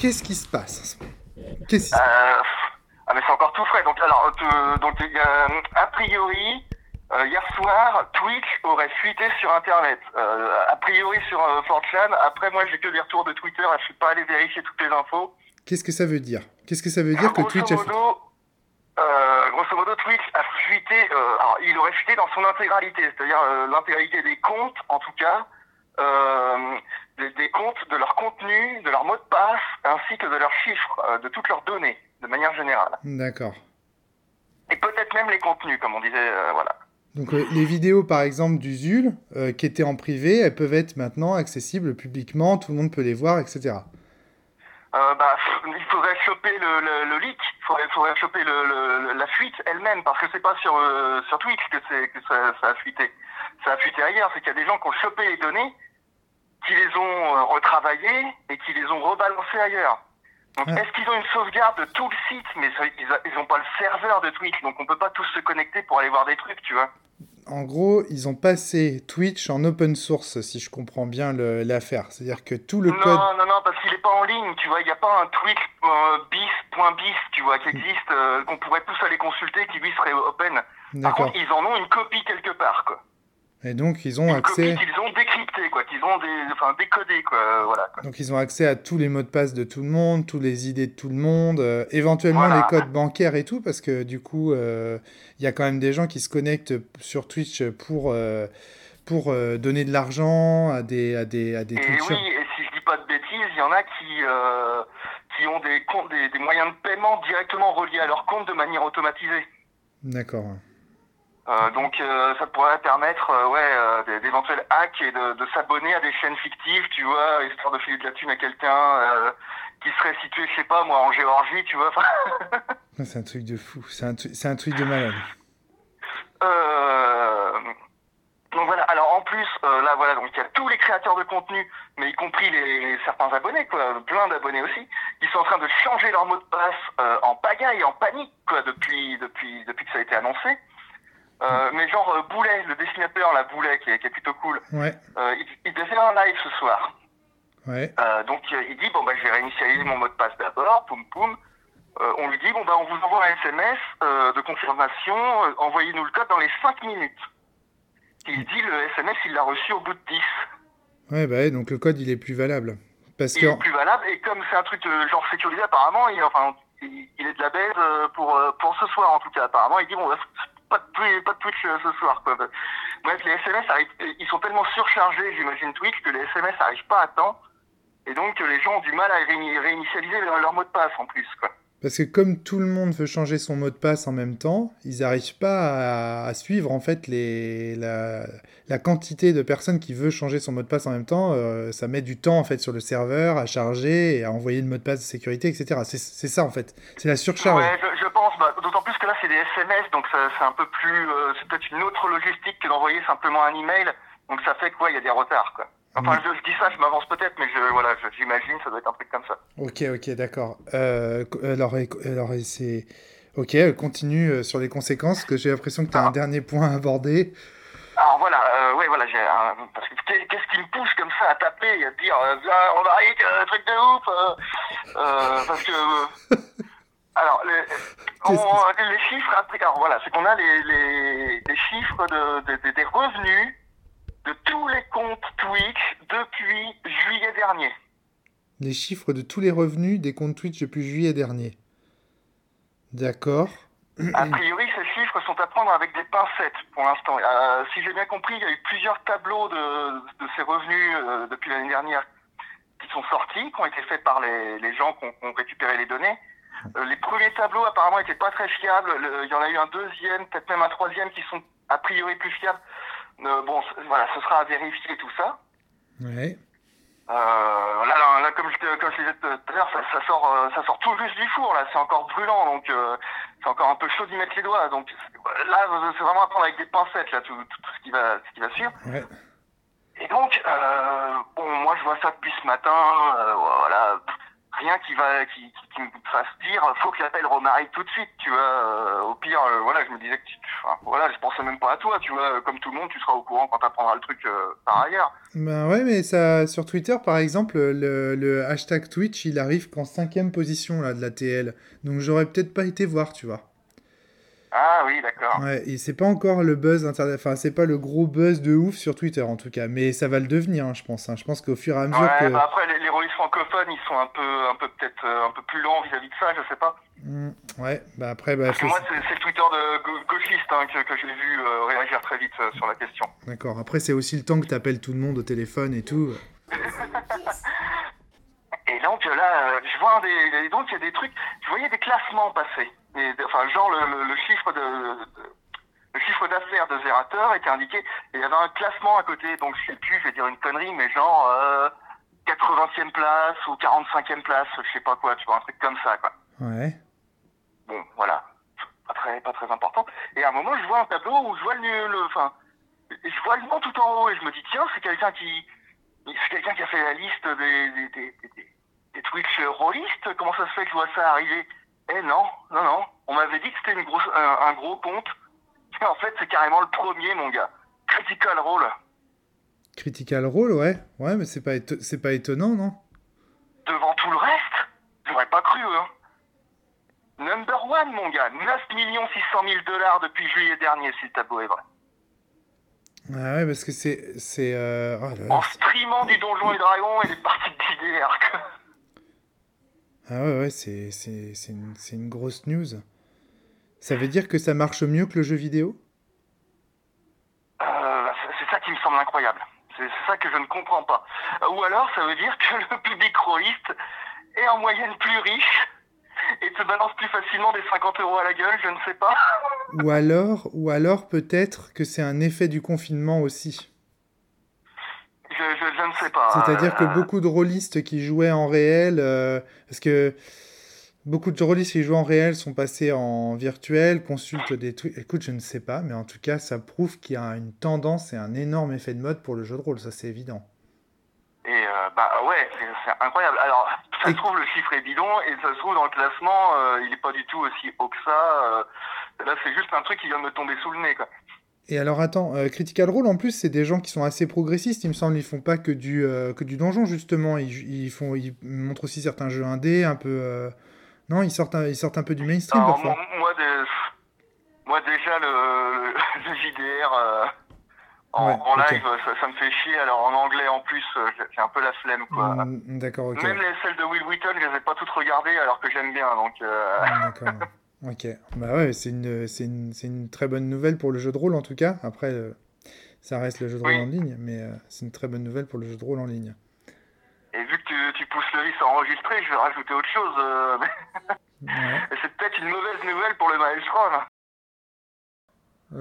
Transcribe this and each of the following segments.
Qu'est-ce qui se passe Qu'est-ce Euh, ah mais c'est encore tout frais. Donc alors, euh, donc y a, priori, euh, hier soir, Twitch aurait fuité sur Internet. Euh, a priori sur euh, 4chan. Après, moi, j'ai que des retours de Twitter. Je suis pas allé vérifier toutes les infos. Qu'est-ce que ça veut dire? Qu'est-ce que ça veut dire que grosso Twitch a euh, grosso modo, Twitch a fuité. euh, alors, il aurait fuité dans son intégralité, c'est-à-dire euh, l'intégralité des comptes, en tout cas. Euh, des, des comptes, de leur contenu, de leur mot de passe, que de leurs chiffres, euh, de toutes leurs données, de manière générale. D'accord. Et peut-être même les contenus, comme on disait, euh, voilà. Donc euh, les vidéos par exemple du Zul euh, qui étaient en privé, elles peuvent être maintenant accessibles publiquement, tout le monde peut les voir, etc. Bah, il faudrait choper le, le, le leak, il faudrait, faudrait choper le, la fuite elle-même, parce que c'est pas sur, sur Twitch que, c'est, que ça, ça a fuité. Ça a fuité ailleurs, c'est qu'il y a des gens qui ont chopé les données, qui les ont euh, retravaillées et qui les ont rebalancées ailleurs. Donc Ouais. est-ce qu'ils ont une sauvegarde de tout le site? Mais ça, ils, a- ils ont pas le serveur de Twitch, donc on peut pas tous se connecter pour aller voir des trucs, tu vois. En gros, ils ont passé Twitch en open source, si je comprends bien l'affaire. C'est-à-dire que tout le non, code... non, non, parce qu'il est pas en ligne, tu vois. Il n'y a pas un Twitch euh, bis.bis, tu vois, qui existe, euh, qu'on pourrait tous aller consulter, qui lui serait open. Par contre, ils en ont une copie quelque part, quoi. Et donc ils ont accès... qu'ils ont décryptée, quoi, qu'ils ont des, enfin, décodée, quoi, euh, voilà. quoi. Donc ils ont accès à tous les mots de passe de tout le monde, toutes les idées de tout le monde, euh, éventuellement Voilà. les codes bancaires et tout, parce que du coup, euh, il y a quand même des gens qui se connectent sur Twitch pour, euh, pour donner de l'argent à des, à des, à des Et Twitchers. oui, et si je dis pas de bêtises, il y en a qui, qui ont des, comptes, des, des moyens de paiement directement reliés à leur compte de manière automatisée. D'accord. Euh, donc euh, ça pourrait permettre euh, ouais, d'éventuels hacks et de, de s'abonner à des chaînes fictives, tu vois, histoire de filer de la thune à quelqu'un qui serait situé, je sais pas moi, en Géorgie, tu vois. C'est un truc de fou, c'est un, c'est un truc de malade. donc voilà, alors en plus, là voilà, donc il y a tous les créateurs de contenu, mais y compris les, certains abonnés, quoi, plein d'abonnés aussi, qui sont en train de changer leur mot de passe en pagaille, en panique, quoi, depuis, depuis, depuis que ça a été annoncé. Euh, mais genre euh, Boulet, le dessinateur, la Boulet, qui est, qui est plutôt cool, Ouais, Euh, il, il devait faire un live ce soir. ouais. Euh, donc il dit bon bah je vais réinitialiser mon mot de passe d'abord, poum poum. On lui dit bon bah on vous envoie un SMS de confirmation, envoyez-nous le code dans les 5 minutes. Il dit le SMS il l'a reçu au bout de 10. Ouais, bah donc le code il est plus valable. Parce Il que est plus valable et comme c'est un truc genre sécurisé apparemment, il, enfin il, il est de la baise pour pour ce soir en tout cas apparemment. Il dit bon bah, pas de Twitch, pas de Twitch euh, ce soir quoi. Bref les SMS arrivent, ils sont tellement surchargés j'imagine Twitch que les SMS n'arrivent pas à temps. Et donc, euh, les gens ont du mal à réini- réinitialiser leur, mot de passe en plus, quoi. Parce que comme tout le monde veut changer son mot de passe en même temps, ils n'arrivent pas à, à suivre en fait les, la, la quantité de personnes qui veut changer son mot de passe en même temps. Euh, ça met du temps en fait sur le serveur à charger et à envoyer le mot de passe de sécurité, etc. C'est ça en fait. C'est la surcharge. Ouais, je, bah, d'autant plus que là, c'est des SMS, donc c'est un peu plus... euh, c'est peut-être une autre logistique que d'envoyer simplement un email. Donc ça fait quoi Il y a des retards, quoi. Enfin, Mm. je, je dis ça, je m'avance peut-être, mais je, voilà, j'imagine, ça doit être un truc comme ça. Ok, ok, d'accord. Euh, co- alors, alors c'est. Ok, euh, continue euh, sur les conséquences, que j'ai l'impression que tu as un dernier point à aborder. Alors voilà, euh, ouais, voilà, j'ai un... Parce que qu'est- qu'est-ce qui me pousse comme ça à taper et à dire, euh, Ah, on arrive, euh, truc de ouf euh, euh, Parce que... alors, les, on- les chiffres, après, alors voilà, c'est qu'on a les, les, les chiffres de, de- de- des revenus de tous les comptes Twitch depuis juillet dernier. Les chiffres de tous les revenus des comptes Twitch depuis juillet dernier. D'accord. A priori, ces chiffres sont à prendre avec des pincettes pour l'instant. Euh, si j'ai bien compris, il y a eu plusieurs tableaux de, de ces revenus euh, depuis l'année dernière qui sont sortis, qui ont été faits par les, les gens qui ont, qui ont récupéré les données. Euh, les premiers tableaux apparemment n'étaient pas très fiables. Le- il y en a eu un deuxième, peut-être même un troisième qui sont a priori plus fiables. Euh, bon, voilà, ce sera à vérifier tout ça. Ouais. Euh, là, là, là, comme je, comme je disais tout à l'heure, ça, ça sort, euh, ça sort tout juste du four. Là, c'est encore brûlant, donc c'est encore un peu chaud d'y mettre les doigts. Donc là, c'est vraiment à prendre avec des pincettes là, tout, tout, tout ce qui va, ce qui va suivre. Ouais. Et donc, bon, moi, je vois ça depuis ce matin. voilà, rien qui va qui, qui, me fasse dire faut que j'appelle Romaric tout de suite tu vois euh, au pire euh, voilà je me disais que tu, voilà je pensais même pas à toi tu vois comme tout le monde tu seras au courant quand tu apprendras le truc euh, par ailleurs. Ben ouais mais ça sur Twitter par exemple le, le hashtag Twitch il arrive qu'en cinquième position là de la TL donc j'aurais peut-être pas été voir tu vois ah oui, d'accord. Ouais, et c'est pas encore le buzz internet, enfin c'est pas le gros buzz de ouf sur Twitter en tout cas, mais ça va le devenir, hein, je pense. Hein. Je pense qu'au fur et à mesure ouais, que... bah après les, les rôlistes francophones, ils sont un peu, un peu peut-être euh, un peu plus lents vis-à-vis de ça, je sais pas. Mmh, ouais, bah après, bah. Parce que moi, c'est le Twitter de gauchiste hein, que, que j'ai vu euh, réagir très vite euh, sur la question. D'accord. Après, c'est aussi le temps que t'appelles tout le monde au téléphone et tout. et donc là, je vois des, donc il y a des trucs, je voyais des classements passer enfin, genre le, le, chiffre de, le chiffre d'affaires de Zerator était indiqué et il y avait un classement à côté, donc je sais plus, je vais dire une connerie, mais genre euh, 80e place ou 45e place, je sais pas quoi, tu vois, un truc comme ça, quoi. Ouais. Bon, voilà, pas très, pas très important. Et à un moment, je vois un tableau où je vois le, enfin, je vois le nom tout en haut et je me dis tiens, c'est quelqu'un qui, c'est quelqu'un qui a fait la liste des, des, des, des, des Twitch rollistes. Comment ça se fait que je vois ça arriver? Eh non, non, non. On m'avait dit que c'était une grosse, un, un, gros compte. En fait, c'est carrément le premier, mon gars. Critical Role. Critical Role, ouais. Ouais, mais c'est pas, c'est pas étonnant, non? Devant tout le reste J'aurais pas cru, hein. Number one, mon gars. 9 600 000 dollars depuis juillet dernier, si le tableau est vrai. Ah ouais, parce que c'est... c'est euh... oh en streamant du Donjon et Dragon et des parties de JDR. Ah ouais, ouais, c'est, c'est, c'est, une, c'est une grosse news. Ça veut dire que ça marche mieux que le jeu vidéo? Euh, C'est ça qui me semble incroyable. C'est, ça que je ne comprends pas. Ou alors, ça veut dire que le public rolliste est en moyenne plus riche et te balance plus facilement des 50 euros à la gueule, je ne sais pas. ou alors, ou alors peut-être que c'est un effet du confinement aussi. Ne sais pas. C'est-à-dire que beaucoup de rôlistes qui jouaient en réel, euh, parce que beaucoup de rôlistes qui jouent en réel sont passés en virtuel, consultent des trucs. Écoute, je ne sais pas, mais en tout cas, ça prouve qu'il y a une tendance et un énorme effet de mode pour le jeu de rôle, ça c'est évident. Et euh, bah ouais, c'est incroyable. Alors, ça se trouve, le chiffre est bidon, et ça se trouve, dans le classement, euh, il n'est pas du tout aussi haut que ça. là, c'est juste un truc qui vient de me tomber sous le nez, quoi. Et alors attends, euh, Critical Role en plus c'est des gens qui sont assez progressistes, il me semble, ils font pas que du euh, que du donjon justement, ils, ils, font ils montrent aussi certains jeux indés un peu euh... non, ils sortent un, ils sortent un peu du mainstream Alors, parfois. Moi, des... moi déjà le, le JDR en, ouais, en, live ça, ça, me fait chier, alors en anglais en plus j'ai un peu la flemme quoi. Mm, D'accord, OK. Même les celles de Will Wheaton, je les ai pas toutes regardées alors que j'aime bien donc mm, D'accord. Ok, bah ouais, c'est une, une, une, très bonne nouvelle pour le jeu de rôle en tout cas. Après, euh, ça reste le jeu de rôle oui. en ligne, mais euh, c'est une très bonne nouvelle pour le jeu de rôle en ligne. Et vu que tu, tu pousses le vice à enregistrer, je vais rajouter autre chose. Euh... ouais. C'est peut-être une mauvaise nouvelle pour le Maelstrom.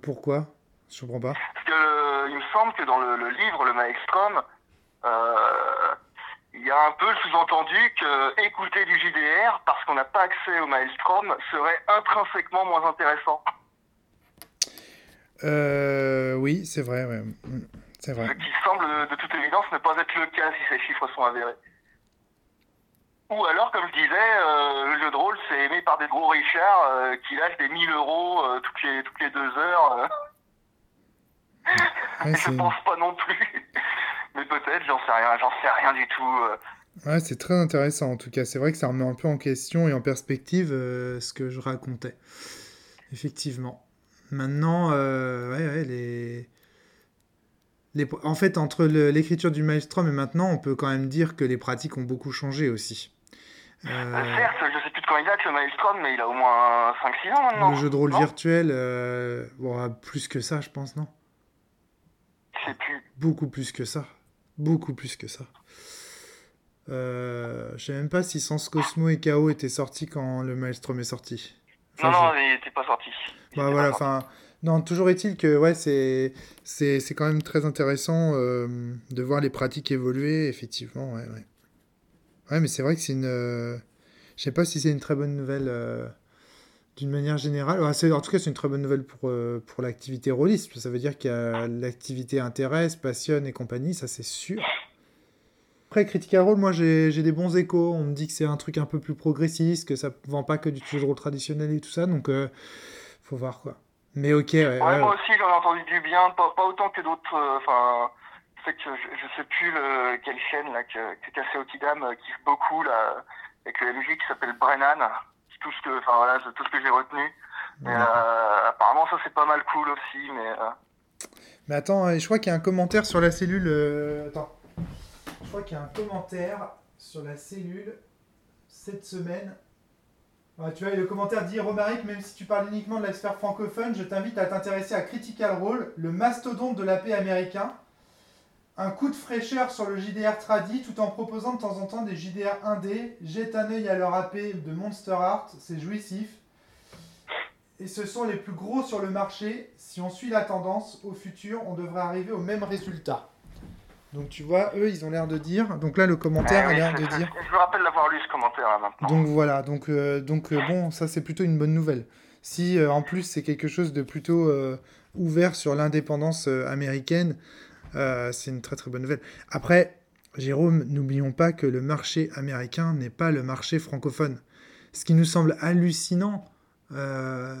Pourquoi? Je comprends pas. Parce que il me semble que dans le, le livre, le Maelstrom, il y a un peu le sous-entendu que écouter du JDR parce qu'on n'a pas accès au Maelstrom serait intrinsèquement moins intéressant. Euh, oui, c'est vrai, ouais. C'est vrai. Ce qui semble de toute évidence ne pas être le cas si ces chiffres sont avérés. Ou alors, comme je disais, euh, le jeu de rôle c'est aimé par des gros richards euh, qui lâchent des 1000 euros euh, toutes, les, toutes les deux heures. Ouais, je pense pas non plus. Mais peut-être, j'en sais rien, j'en sais rien du tout. euh. Ouais, c'est très intéressant en tout cas. C'est vrai que ça remet un peu en question et en perspective euh, ce que je racontais. Effectivement. Maintenant, euh, ouais, ouais, les... les... En fait, entre le- l'écriture du Maelstrom et maintenant, on peut quand même dire que les pratiques ont beaucoup changé aussi. Euh, certes, je sais plus de quand il date le Maelstrom, mais il a au moins 5-6 ans maintenant. le jeu de rôle non virtuel, bon, plus que ça, je pense, non? Je sais plus. Beaucoup plus que ça. Beaucoup plus que ça. Euh, je sais même pas si Sens Cosmo et KO étaient sortis quand le Maelstrom est sorti. Enfin, non, non, je- il était pas sorti. Il Bah voilà, enfin, non, toujours est-il que ouais, c'est c'est c'est quand même très intéressant euh, de voir les pratiques évoluer, effectivement, ouais, ouais. Ouais, mais c'est vrai que c'est une, euh, je sais pas si c'est une très bonne nouvelle d'une manière générale. En tout cas, c'est une très bonne nouvelle pour euh, pour l'activité rôliste. Ça veut dire que l'activité intéresse, passionne et compagnie, ça c'est sûr. Après, Critical Role, moi j'ai des bons échos. On me dit que c'est un truc un peu plus progressiste, que ça vend pas que du jeu de rôle traditionnel et tout ça, donc euh, faut voir quoi. Mais ok. Ouais, moi aussi j'en ai entendu du bien, pas, pas autant que d'autres. Euh, enfin, que je, je, sais plus le, quelle chaîne là, que, que Cassé au Kidam euh, kiffe beaucoup là, avec le MJ qui s'appelle Brennan. Tout ce que, enfin voilà, c'est tout ce que j'ai retenu. Mais euh, apparemment ça c'est pas mal cool aussi, mais. Euh... Mais attends, je crois qu'il y a un commentaire sur la cellule. Attends. Je crois qu'il y a un commentaire sur la cellule cette semaine. tu vois, le commentaire dit Romaric, même si tu parles uniquement de la sphère francophone, je t'invite à t'intéresser à Critical Role, le mastodonte de la paix américain. Un coup de fraîcheur sur le JDR tradi tout en proposant de temps en temps des JDR 1D. Jette un œil à leur AP de Monster Art, c'est jouissif. Et ce sont les plus gros sur le marché. Si on suit la tendance, au futur, on devrait arriver au même résultat. Donc tu vois, eux, ils ont l'air de dire. Donc là, le commentaire a l'air de dire. Je me rappelle l'avoir lu ce commentaire là maintenant. Donc voilà, donc, euh, donc euh, bon, ça c'est plutôt une bonne nouvelle. Si euh, en plus c'est quelque chose de plutôt ouvert sur l'indépendance américaine, c'est une très très bonne nouvelle. Après, Jérôme, n'oublions pas que le marché américain n'est pas le marché francophone. Ce qui nous semble hallucinant, ça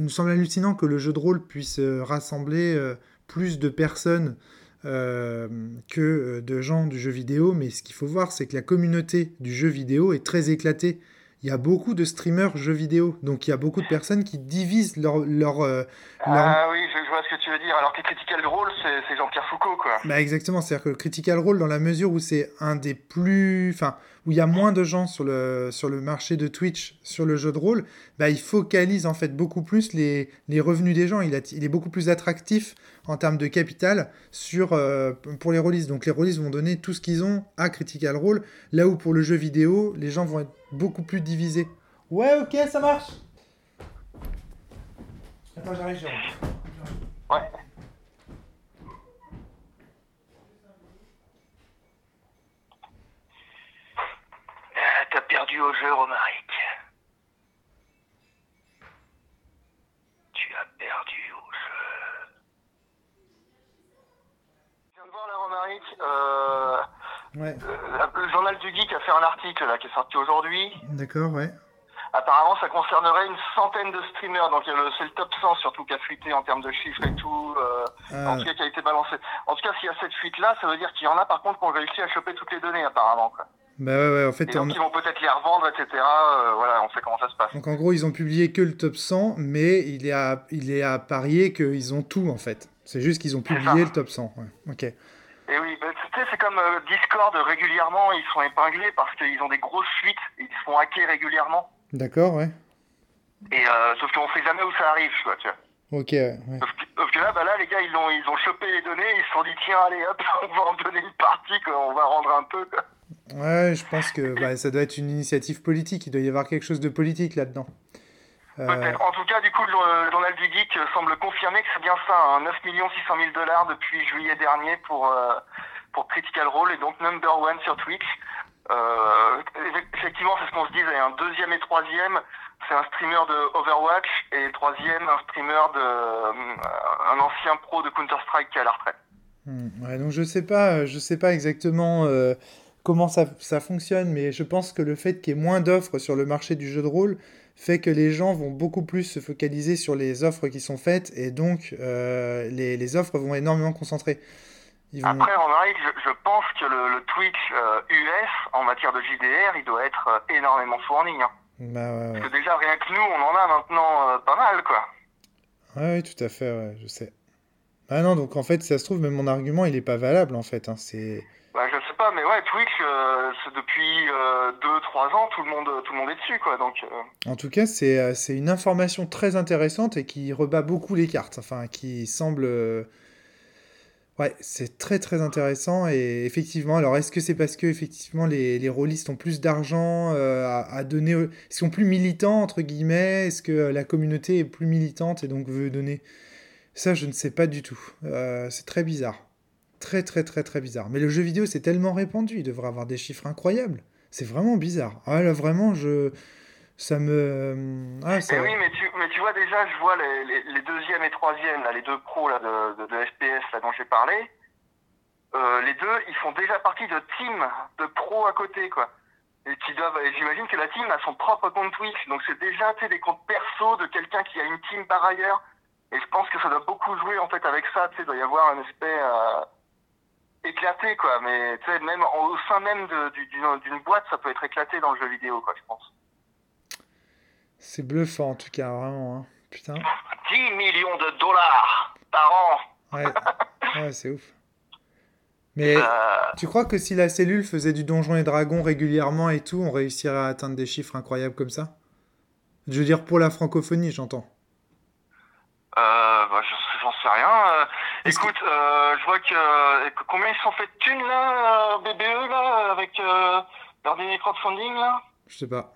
nous semble hallucinant que le jeu de rôle puisse rassembler plus de personnes euh, que euh, de gens du jeu vidéo, mais ce qu'il faut voir, c'est que la communauté du jeu vidéo est très éclatée. Il y a beaucoup de streamers jeux vidéo, donc il y a beaucoup de personnes qui divisent leur... leur, euh, Ah oui, je, vois ce que tu veux dire, alors que Critical Role, c'est Jean-Pierre Foucault, quoi. Bah exactement, c'est-à-dire que Critical Role, dans la mesure où c'est un des plus... Enfin, où il y a moins de gens sur le, sur le marché de Twitch sur le jeu de rôle, bah, il focalise en fait beaucoup plus les, les revenus des gens. Il, a, il est beaucoup plus attractif en termes de capital sur, euh, pour les releases. Donc les releases vont donner tout ce qu'ils ont à Critical Role, là où pour le jeu vidéo, les gens vont être beaucoup plus divisés. Ouais, ok, ça marche. Attends, j'arrive. Ouais. Ah, t'as perdu au jeu, Romaric. Tu as perdu au jeu. Je viens de Euh, ouais. Euh, le journal du Geek a fait un article là, qui est sorti aujourd'hui. D'accord, ouais. Apparemment, ça concernerait une centaine de streamers. Donc, c'est le top 100 surtout qui a fuité en termes de chiffres et tout. Euh, ah. En tout cas, qui a été balancé. En tout cas, s'il y a cette fuite-là, ça veut dire qu'il y en a par contre qui ont réussi à choper toutes les données apparemment. Quoi. Bah ouais, ouais, en fait. Et donc, ils vont peut-être les revendre, etc. Euh, voilà, on sait comment ça se passe. Donc, en gros, ils ont publié que le top 100, mais il est à, il est à parier qu'ils ont tout, en fait. C'est juste qu'ils ont publié le top 100. Ouais. Ok. Et oui, bah, tu sais, c'est comme euh, Discord, régulièrement, ils sont épinglés parce qu'ils ont des grosses fuites, ils se font hacker régulièrement. D'accord, ouais. Et euh, sauf qu'on sait jamais où ça arrive, quoi, tu vois. Ok, ouais. Sauf que, là, bah là, les gars, ils ont, ils ont chopé les données, ils se sont dit, tiens, allez, hop, on va en donner une partie, quoi, on va rendre un peu, quoi. Ouais, je pense que bah, ça doit être une initiative politique, il doit y avoir quelque chose de politique là-dedans. Euh... En tout cas, du coup, le journal du geek semble confirmer que c'est bien ça, hein, 9 600 000 dollars depuis juillet dernier pour, euh, pour Critical Role et donc number one sur Twitch. Euh, effectivement, c'est ce qu'on se disait. Un deuxième et troisième, c'est un streamer de Overwatch et troisième, un streamer de euh, un ancien pro de Counter Strike qui est à la retraite. Hmm, ouais, donc je sais pas, je sais pas exactement euh, comment ça, ça, fonctionne, mais je pense que le fait qu'il y ait moins d'offres sur le marché du jeu de rôle fait que les gens vont beaucoup plus se focaliser sur les offres qui sont faites et donc les, les offres vont énormément concentrer. Après, en arrive, je, pense que le, Twitch US, euh, en matière de JDR, il doit être euh, énormément fourni. Hein. Bah, ouais, Parce que déjà, rien que nous, on en a maintenant euh, pas mal, quoi. Ouais, oui, tout à fait, ouais, je sais. Ah non, donc en fait, ça se trouve, même mon argument, il est pas valable, en fait. Hein, c'est... Bah, je pas, mais ouais, Twitch, c'est depuis 2-3 ans, tout le, monde, tout le monde est dessus, quoi. Donc, En tout cas, c'est, c'est une information très intéressante et qui rebat beaucoup les cartes, enfin, qui semble Ouais, c'est très très intéressant et effectivement, alors est-ce que c'est parce que effectivement les, les rôlistes ont plus d'argent euh, à, donner, qu'ils sont plus militants entre guillemets, est-ce que la communauté est plus militante et donc veut donner? Ça, je ne sais pas du tout. Euh, c'est très bizarre, très très très très bizarre. Mais le jeu vidéo c'est tellement répandu, il devrait avoir des chiffres incroyables. C'est vraiment bizarre. Ah là vraiment, je ça me. Ah, ça... oui, mais tu, mais tu vois déjà, je vois les, les, les deuxièmes et troisièmes, les deux pros là, de, de, FPS dont j'ai parlé. euh, les deux, ils font déjà partie de teams de pros à côté, quoi. Et qui doivent, j'imagine que la team a son propre compte Twitch, donc c'est déjà, des comptes perso de quelqu'un qui a une team par ailleurs. Et je pense que ça doit beaucoup jouer, en fait, avec ça, tu sais, doit y avoir un aspect euh, éclaté, quoi. Mais, tu sais, même au sein même d'une boîte, ça peut être éclaté dans le jeu vidéo, quoi, je pense. C'est bluffant, en tout cas, vraiment, hein. Putain. 10 millions de dollars par an. Ouais, ouais c'est ouf. Mais euh, tu crois que si la cellule faisait du donjon et dragon régulièrement et tout, on réussirait à atteindre des chiffres incroyables comme ça? Je veux dire pour la francophonie, j'entends. Euh, bah, j'en sais rien. Euh, écoute, je vois que combien ils sont fait de thunes là, BBE là, avec leur dernier crowdfunding là? Je sais pas.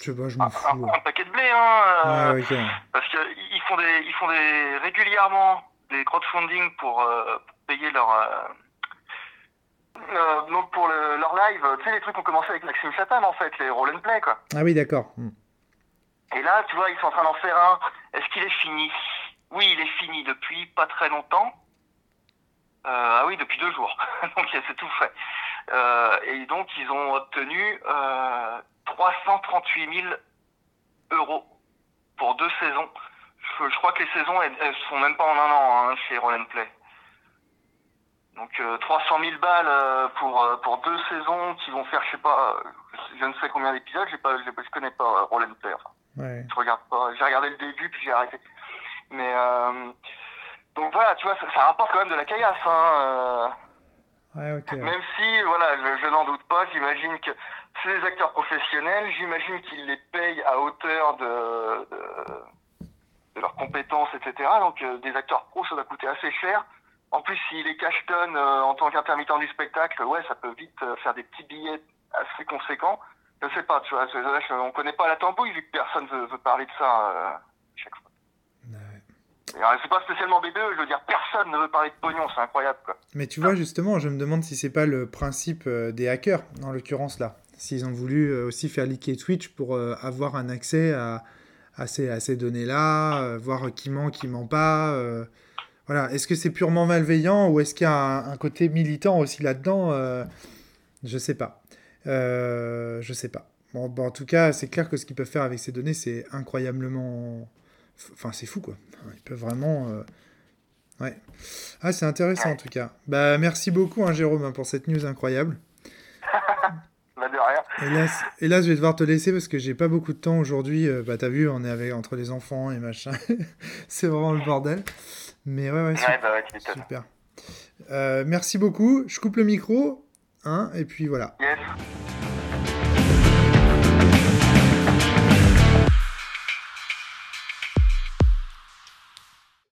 Je sais pas, je m'en fous. Un, paquet de blé, hein. Ouais, okay. Parce qu'ils font des, ils font des régulièrement des crowdfunding pour, pour payer leur euh, donc pour le, leur live, tu sais les trucs ont commencé avec Maxime Satan en fait, les roll and play quoi. Ah oui d'accord. Hmm. Et là tu vois ils sont en train d'en faire un. Est-ce qu'il est fini? Oui il est fini depuis pas très longtemps. Euh, ah oui depuis deux jours. donc c'est tout fait. Euh, et donc ils ont obtenu 338 000 euros pour deux saisons. Je, crois que les saisons elles, elles sont même pas en un an hein, chez Roll Play. Donc 300 euh, 000 balles euh, pour euh, pour deux saisons qui vont faire je sais pas je ne sais combien d'épisodes j'ai pas je, je, connais pas Roll Play ouais. je regarde pas j'ai regardé le début puis j'ai arrêté mais donc voilà tu vois ça, rapporte quand même de la caillasse hein, ouais, okay. même si voilà je, n'en doute pas j'imagine que c'est des acteurs professionnels j'imagine qu'ils les payent à hauteur de, de, de leurs compétences etc donc des acteurs pros ça doit coûter assez cher en plus, s'il est cash-ton euh, en tant qu'intermittent du spectacle, ouais, ça peut vite euh, faire des petits billets assez conséquents. Je sais pas, tu vois, on connaît pas la tambouille vu que personne veut, veut parler de ça euh. C'est pas spécialement BBE, je veux dire, personne ne veut parler de pognon, c'est incroyable. Quoi. Mais tu vois, justement, je me demande si c'est pas le principe des hackers, en l'occurrence là. S'ils ont voulu aussi faire leaker Twitch pour avoir un accès à, à ces, à ces données-là, voir qui ment, qui ment pas. Voilà. Est-ce que c'est purement malveillant ou est-ce qu'il y a un, côté militant aussi là-dedans euh, Je sais pas. Euh, je sais pas. Bon, en tout cas, c'est clair que ce qu'ils peuvent faire avec ces données, c'est incroyablement. Enfin, c'est fou, quoi. Ils peuvent vraiment. Euh, ouais. Ah, c'est intéressant en tout cas. Bah, merci beaucoup, hein, Jérôme, hein, pour cette news incroyable. bah, de rien. Hélas, hélas, je vais devoir te laisser parce que j'ai pas beaucoup de temps aujourd'hui. bah, t'as vu, on est avec, entre les enfants et machin. c'est vraiment le bordel. Mais ouais, ouais, super. Bah super. Euh, merci beaucoup. Je coupe le micro. Hein, et puis voilà. Yes.